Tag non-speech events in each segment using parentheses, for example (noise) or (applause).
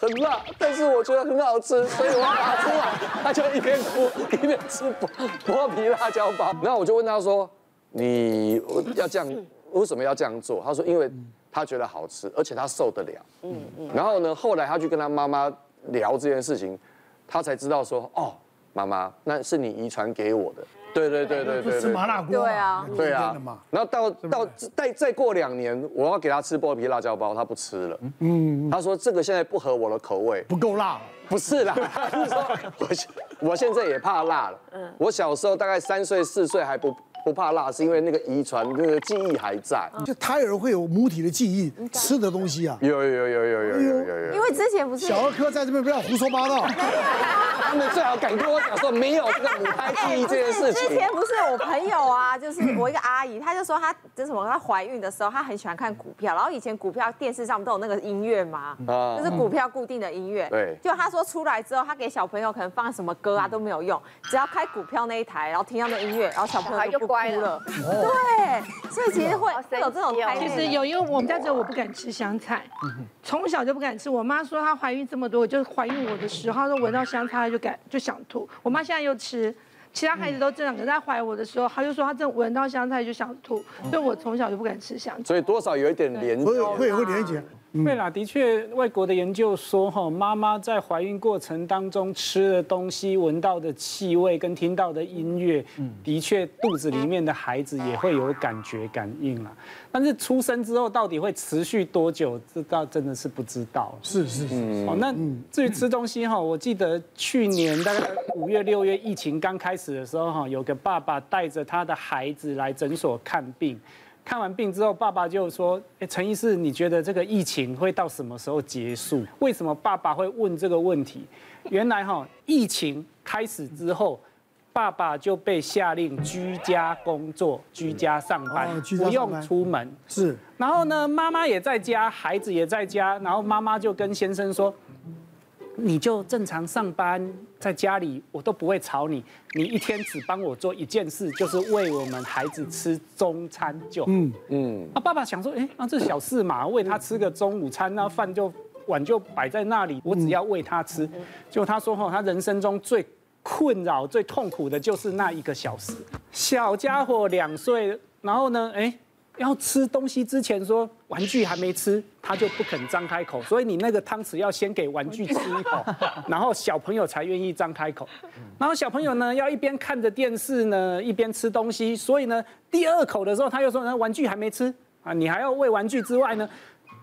很辣，但是我觉得很好吃，(laughs) 所以我拿出来。他就一边哭一边吃剥剥皮辣椒包。然后我就问他说：“你要这样，为什么要这样做？”他说：“因为他觉得好吃，而且他受得了。”嗯嗯。然后呢，后来他去跟他妈妈聊这件事情，他才知道说：“哦，妈妈，那是你遗传给我的。”对对对对对，吃麻辣锅，对啊，对啊。然后到到再再过两年，我要给他吃剥皮辣椒包，他不吃了。嗯，他说这个现在不合我的口味，不够辣。不是啦，(laughs) 是说我我现在也怕辣了。嗯，我小时候大概三岁四岁还不不怕辣，是因为那个遗传那个记忆还在。就胎儿会有母体的记忆，吃的东西啊。有有有有有有有有。因为之前不是小儿科在这边不要胡说八道。他们最好敢跟我讲说没有这个母胎记忆这件事情。之前不是我朋友啊，就是我一个阿姨，她就说她这什么，她怀孕的时候她很喜欢看股票，然后以前股票电视上不都有那个音乐吗？就是股票固定的音乐。对。就她说出来之后，她给小朋友可能放什么歌啊都没有用，只要开股票那一台，然后听到那音乐，然后小朋友就不哭了。对。所以其实会会有这种胎。其实有，因为我们家只有我不敢吃香菜，从小就不敢吃。我妈说她怀孕这么多，就怀孕我的时候，她说闻到香菜就。敢就想吐，我妈现在又吃，其他孩子都这样，可是她怀我的时候，她就说她正闻到香菜就想吐，所以我从小就不敢吃香菜。所以多少有一点连会，会会连结。对啦，的确，外国的研究说，哈，妈妈在怀孕过程当中吃的东西、闻到的气味跟听到的音乐，的确肚子里面的孩子也会有感觉感应啦。但是出生之后到底会持续多久，这倒真的是不知道。是是是。哦，那至于吃东西哈，我记得去年大概五月六月疫情刚开始的时候哈，有个爸爸带着他的孩子来诊所看病。看完病之后，爸爸就说：“哎，陈医师，你觉得这个疫情会到什么时候结束？为什么爸爸会问这个问题？原来哈，疫情开始之后，爸爸就被下令居家工作、居家上班，不用出门。是。然后呢，妈妈也在家，孩子也在家，然后妈妈就跟先生说。”你就正常上班，在家里我都不会吵你。你一天只帮我做一件事，就是喂我们孩子吃中餐就。嗯嗯。啊，爸爸想说，哎，那这小事嘛，喂他吃个中午餐，那饭就碗就摆在那里，我只要喂他吃。就他说哈，他人生中最困扰、最痛苦的就是那一个小时。小家伙两岁，然后呢，哎。要吃东西之前说玩具还没吃，他就不肯张开口，所以你那个汤匙要先给玩具吃一口，(laughs) 然后小朋友才愿意张开口。然后小朋友呢要一边看着电视呢一边吃东西，所以呢第二口的时候他又说那玩具还没吃啊，你还要喂玩具之外呢。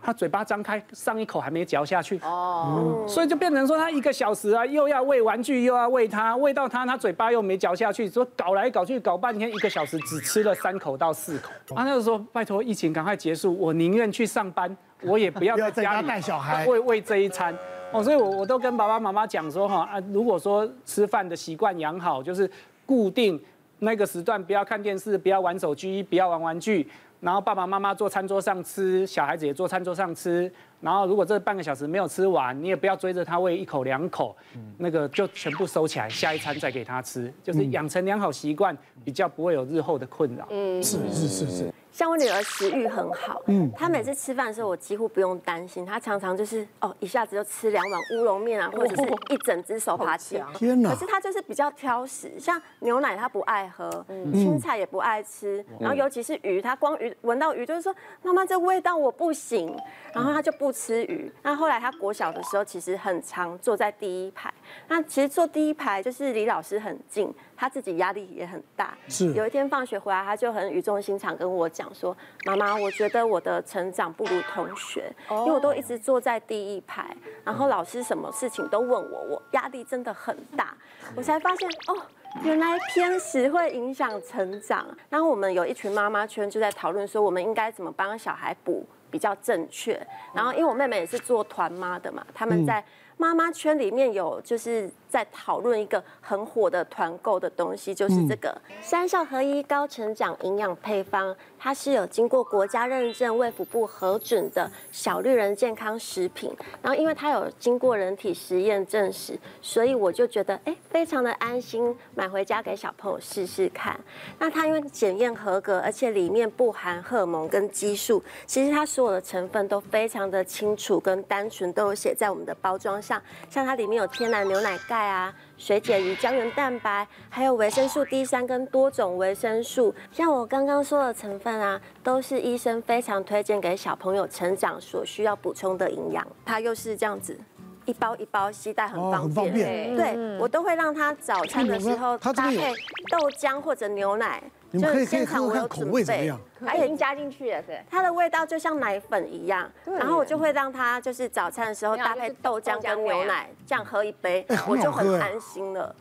他嘴巴张开，上一口还没嚼下去哦，所以就变成说他一个小时啊，又要喂玩具，又要喂他，喂到他，他嘴巴又没嚼下去，说搞来搞去搞半天，一个小时只吃了三口到四口。他那个时候拜托疫情赶快结束，我宁愿去上班，我也不要 (laughs) 在家里带小孩喂喂这一餐哦。所以我我都跟爸爸妈妈讲说哈啊，如果说吃饭的习惯养好，就是固定那个时段不要看电视，不要玩手机，不要玩玩具。然后爸爸妈妈坐餐桌上吃，小孩子也坐餐桌上吃。然后如果这半个小时没有吃完，你也不要追着他喂一口两口，那个就全部收起来，下一餐再给他吃，就是养成良好习惯，比较不会有日后的困扰。嗯，是是是是。像我女儿食欲很好，嗯，她每次吃饭的时候，我几乎不用担心，她常常就是哦，一下子就吃两碗乌龙面啊，或者是一整只手扒鸡。天哪！可是她就是比较挑食，像牛奶她不爱喝，青菜也不爱吃，然后尤其是鱼，她光鱼闻到鱼就是说妈妈这味道我不行，然后她就不吃鱼。那后来她国小的时候，其实很常坐在第一排，那其实坐第一排就是离老师很近。她自己压力也很大，是。有一天放学回来，她就很语重心长跟我讲说：“妈妈，我觉得我的成长不如同学，因为我都一直坐在第一排，然后老师什么事情都问我，我压力真的很大。我才发现哦，原来偏食会影响成长。然后我们有一群妈妈圈就在讨论说，我们应该怎么帮小孩补比较正确。然后因为我妹妹也是做团妈的嘛，他们在。妈妈圈里面有就是在讨论一个很火的团购的东西，就是这个三效合一高成长营养配方，它是有经过国家认证、卫福部核准的小绿人健康食品。然后因为它有经过人体实验证实，所以我就觉得哎，非常的安心，买回家给小朋友试试看。那它因为检验合格，而且里面不含荷尔蒙跟激素，其实它所有的成分都非常的清楚跟单纯，都有写在我们的包装上。像它里面有天然牛奶钙啊、水解鱼胶原蛋白，还有维生素 D 三跟多种维生素。像我刚刚说的成分啊，都是医生非常推荐给小朋友成长所需要补充的营养。它又是这样子。一包一包携带很方便，对，我都会让他早餐的时候搭配豆浆或者牛奶，就是现场我有准备，它已经加进去了，对。它的味道就像奶粉一样，然后我就会让它就是早餐的时候搭配豆浆跟牛奶这样喝一杯，我就很安心了。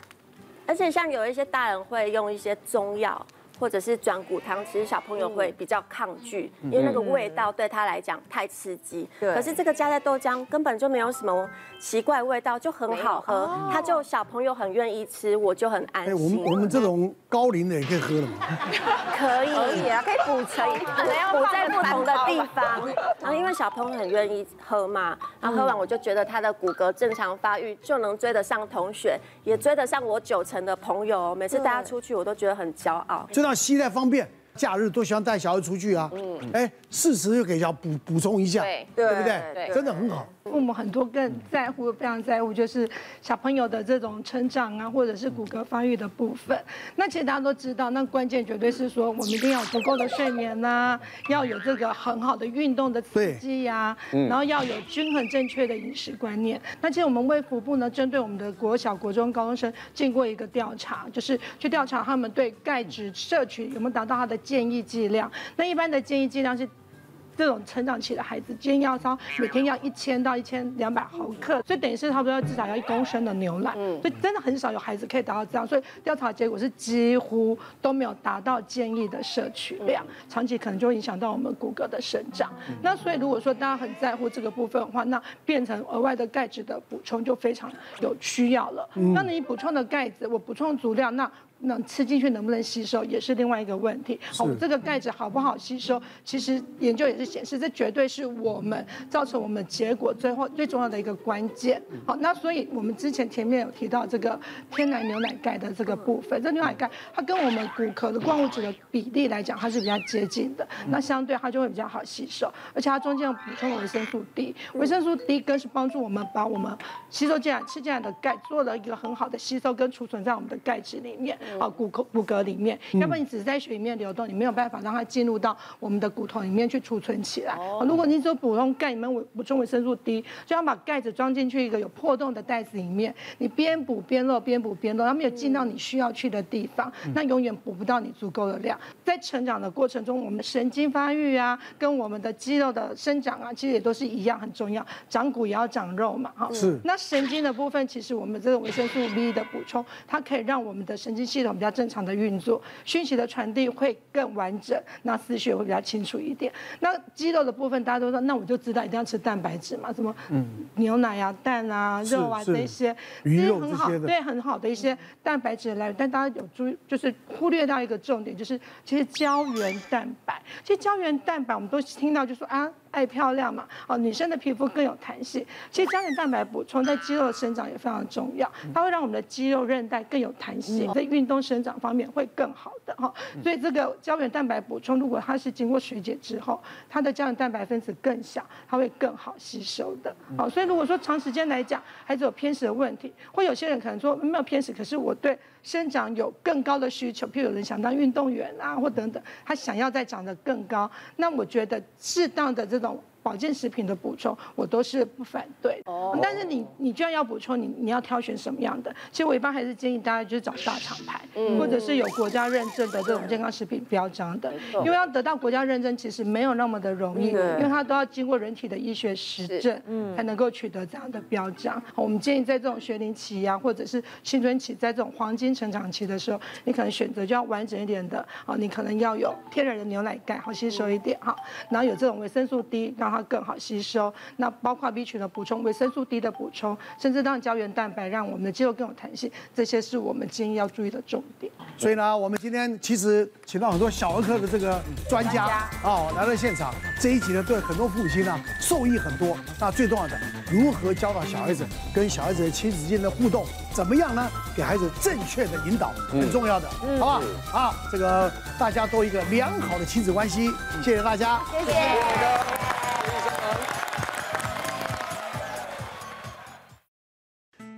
而且像有一些大人会用一些中药。或者是转骨汤，其实小朋友会比较抗拒，因为那个味道对他来讲太刺激。对。可是这个加在豆浆根本就没有什么奇怪味道，就很好喝。他就小朋友很愿意吃，我就很安心。我们我们这种高龄的也可以喝了吗？(laughs) 可以，可以啊，可以补可以，可能要补在不同的地方。然后因为小朋友很愿意喝嘛，然后喝完我就觉得他的骨骼正常发育，就能追得上同学，也追得上我九成的朋友。每次带他出去，我都觉得很骄傲。那携带方便，假日都喜欢带小孩出去啊。嗯，哎，适时就给小孩补补充一下，对，对不对？对，真的很好。父母很多更在乎，非常在乎，就是小朋友的这种成长啊，或者是骨骼发育的部分。那其实大家都知道，那关键绝对是说，我们一定要有足够的睡眠呐、啊，要有这个很好的运动的刺激呀、啊，然后要有均衡正确的饮食观念。那其实我们卫福部呢，针对我们的国小、国中、高中生经过一个调查，就是去调查他们对钙质摄取有没有达到他的建议剂量。那一般的建议剂量是。这种成长期的孩子，建议要烧每天要一千到一千两百毫克，所以等于是差不多要至少要一公升的牛奶。所以真的很少有孩子可以达到这样，所以调查结果是几乎都没有达到建议的摄取量，长期可能就会影响到我们骨骼的生长。那所以如果说大家很在乎这个部分的话，那变成额外的钙质的补充就非常有需要了。那你补充的钙质，我补充足量，那。那吃进去能不能吸收也是另外一个问题。好，这个钙质好不好吸收，其实研究也是显示，这绝对是我们造成我们结果最后最重要的一个关键。好，那所以我们之前前面有提到这个天然牛奶钙的这个部分，这牛奶钙它跟我们骨骼的矿物质的比例来讲，它是比较接近的，那相对它就会比较好吸收，而且它中间有补充维生素 D，维生素 D 更是帮助我们把我们吸收进来吃进来的钙做了一个很好的吸收跟储存在我们的钙质里面。啊，骨骼骨骼里面，要不然你只是在血里面流动，你没有办法让它进入到我们的骨头里面去储存起来。哦，如果你只有补充钙，里面补充维生素 D，就要把钙子装进去一个有破洞的袋子里面，你边补边漏，边补边漏，它没有进到你需要去的地方，那永远补不到你足够的量。在成长的过程中，我们的神经发育啊，跟我们的肌肉的生长啊，其实也都是一样很重要。长骨也要长肉嘛，哈。是。那神经的部分，其实我们这个维生素 B 的补充，它可以让我们的神经系统比较正常的运作，讯息的传递会更完整，那思绪会比较清楚一点。那肌肉的部分，大家都说，那我就知道一定要吃蛋白质嘛，什么牛奶啊、蛋啊、肉啊这些，这些很好，对，很好的一些蛋白质来源。但大家有注意，就是忽略到一个重点，就是其实胶原蛋白，其实胶原蛋白我们都听到就说啊。爱漂亮嘛，哦，女生的皮肤更有弹性。其实胶原蛋白补充在肌肉的生长也非常重要，它会让我们的肌肉韧带更有弹性，在运动生长方面会更好的哈。所以这个胶原蛋白补充，如果它是经过水解之后，它的胶原蛋白分子更小，它会更好吸收的。好，所以如果说长时间来讲，孩子有偏食的问题，或有些人可能说没有偏食，可是我对生长有更高的需求，譬如有人想当运动员啊，或等等，他想要再长得更高，那我觉得适当的这种。保健食品的补充，我都是不反对。哦。但是你你居然要补充，你你要挑选什么样的？其实我一般还是建议大家就是找大厂牌，嗯、或者是有国家认证的这种健康食品标章的。因为要得到国家认证，其实没有那么的容易，因为它都要经过人体的医学实证，嗯，才能够取得这样的标章。我们建议在这种学龄期呀、啊，或者是青春期，在这种黄金成长期的时候，你可能选择就要完整一点的。哦，你可能要有天然的牛奶钙，好吸收一点哈，然后有这种维生素 D，让它。它更好吸收，那包括 B 群的补充、维生素 D 的补充，甚至让胶原蛋白，让我们的肌肉更有弹性，这些是我们建议要注意的重点。所以呢，我们今天其实请到很多小儿科的这个专家哦来到现场，这一集呢对很多父母亲呢受益很多。那最重要的，如何教导小孩子跟小孩子的亲子间的互动，怎么样呢？给孩子正确的引导，很重要的，好不好？好，这个大家都一个良好的亲子关系，谢谢大家，谢谢。